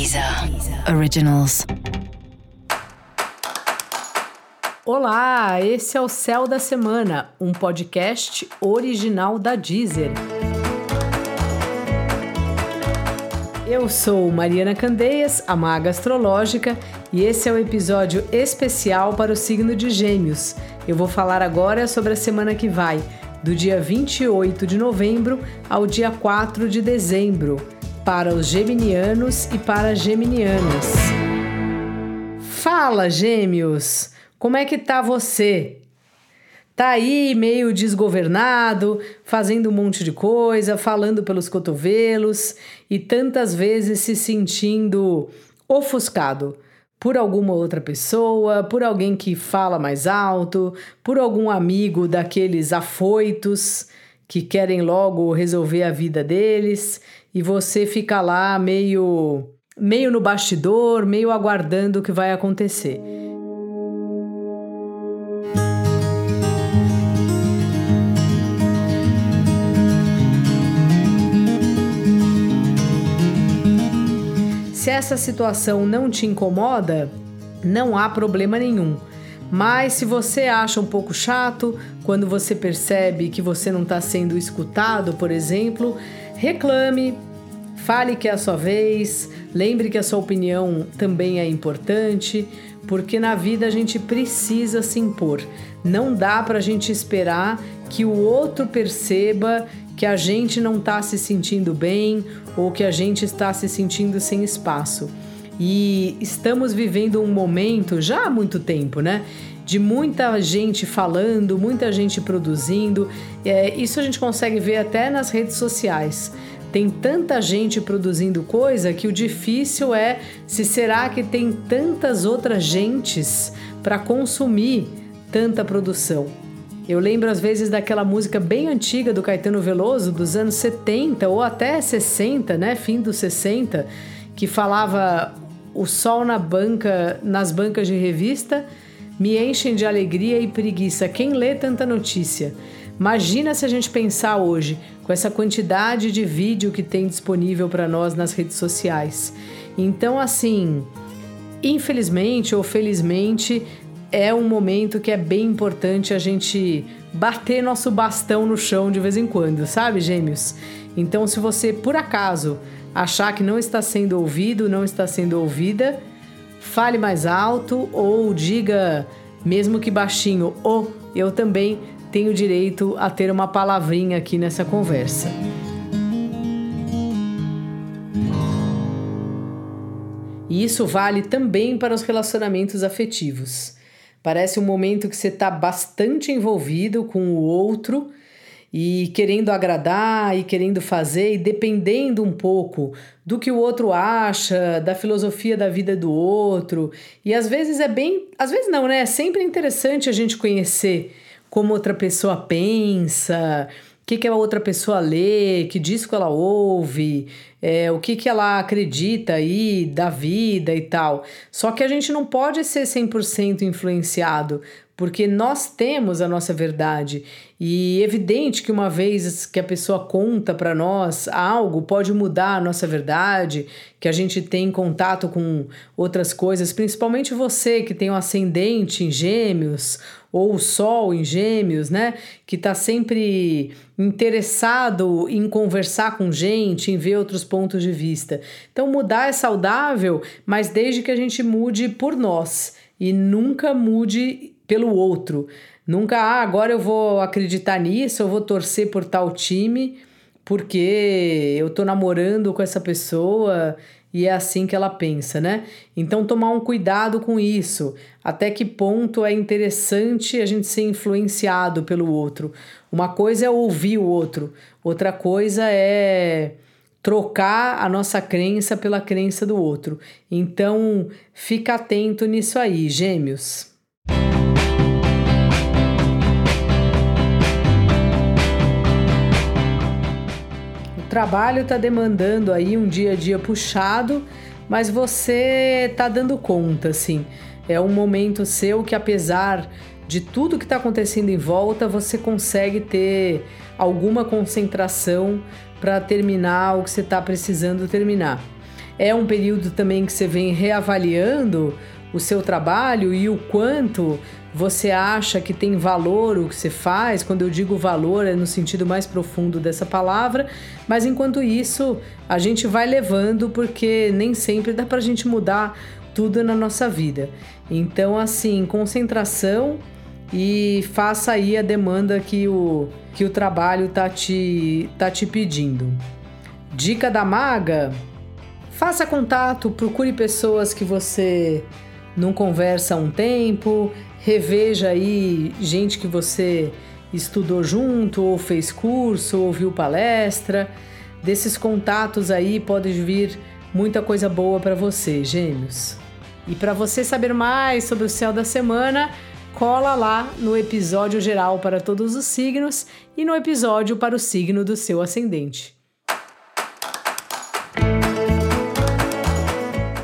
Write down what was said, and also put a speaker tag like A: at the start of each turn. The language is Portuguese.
A: Deezer Originals.
B: Olá, esse é o Céu da Semana, um podcast original da Deezer. Eu sou Mariana Candeias, a maga astrológica, e esse é o um episódio especial para o signo de Gêmeos. Eu vou falar agora sobre a semana que vai, do dia 28 de novembro ao dia 4 de dezembro para os geminianos e para as geminianas. Fala, gêmeos! Como é que tá você? Tá aí meio desgovernado, fazendo um monte de coisa, falando pelos cotovelos e tantas vezes se sentindo ofuscado por alguma outra pessoa, por alguém que fala mais alto, por algum amigo daqueles afoitos que querem logo resolver a vida deles e você fica lá meio meio no bastidor, meio aguardando o que vai acontecer. Se essa situação não te incomoda, não há problema nenhum. Mas se você acha um pouco chato, quando você percebe que você não está sendo escutado, por exemplo, reclame, fale que é a sua vez, lembre que a sua opinião também é importante, porque na vida a gente precisa se impor. Não dá para a gente esperar que o outro perceba que a gente não está se sentindo bem ou que a gente está se sentindo sem espaço. E estamos vivendo um momento já há muito tempo, né? de muita gente falando, muita gente produzindo. É, isso a gente consegue ver até nas redes sociais. Tem tanta gente produzindo coisa que o difícil é se será que tem tantas outras gentes para consumir tanta produção. Eu lembro às vezes daquela música bem antiga do Caetano Veloso, dos anos 70 ou até 60, né, fim dos 60, que falava o sol na banca, nas bancas de revista me enchem de alegria e preguiça quem lê tanta notícia. Imagina se a gente pensar hoje, com essa quantidade de vídeo que tem disponível para nós nas redes sociais. Então, assim, infelizmente ou felizmente, é um momento que é bem importante a gente bater nosso bastão no chão de vez em quando, sabe, gêmeos? Então, se você por acaso achar que não está sendo ouvido, não está sendo ouvida, fale mais alto ou diga, mesmo que baixinho, oh, eu também tenho direito a ter uma palavrinha aqui nessa conversa. E isso vale também para os relacionamentos afetivos. Parece um momento que você está bastante envolvido com o outro e querendo agradar e querendo fazer e dependendo um pouco do que o outro acha, da filosofia da vida do outro. E às vezes é bem, às vezes não, né? É sempre interessante a gente conhecer como outra pessoa pensa, o que, que a outra pessoa lê, que disco ela ouve, é, o que, que ela acredita aí da vida e tal. Só que a gente não pode ser 100% influenciado porque nós temos a nossa verdade. E é evidente que uma vez que a pessoa conta para nós algo, pode mudar a nossa verdade, que a gente tem contato com outras coisas, principalmente você que tem um ascendente em Gêmeos ou o Sol em Gêmeos, né? Que está sempre interessado em conversar com gente, em ver outros pontos de vista. Então, mudar é saudável, mas desde que a gente mude por nós e nunca mude pelo outro. Nunca, ah, agora eu vou acreditar nisso, eu vou torcer por tal time, porque eu tô namorando com essa pessoa e é assim que ela pensa, né? Então tomar um cuidado com isso. Até que ponto é interessante a gente ser influenciado pelo outro. Uma coisa é ouvir o outro, outra coisa é trocar a nossa crença pela crença do outro. Então, fica atento nisso aí, gêmeos. Trabalho está demandando aí um dia a dia puxado, mas você está dando conta, assim. É um momento seu que, apesar de tudo que está acontecendo em volta, você consegue ter alguma concentração para terminar o que você está precisando terminar. É um período também que você vem reavaliando o seu trabalho e o quanto você acha que tem valor o que você faz. Quando eu digo valor, é no sentido mais profundo dessa palavra, mas enquanto isso, a gente vai levando porque nem sempre dá pra gente mudar tudo na nossa vida. Então, assim, concentração e faça aí a demanda que o, que o trabalho tá te, tá te pedindo. Dica da maga: faça contato, procure pessoas que você não conversa há um tempo, reveja aí gente que você estudou junto, ou fez curso, ou viu palestra. Desses contatos aí pode vir muita coisa boa para você, gêmeos. E para você saber mais sobre o céu da semana, cola lá no episódio geral para todos os signos e no episódio para o signo do seu ascendente.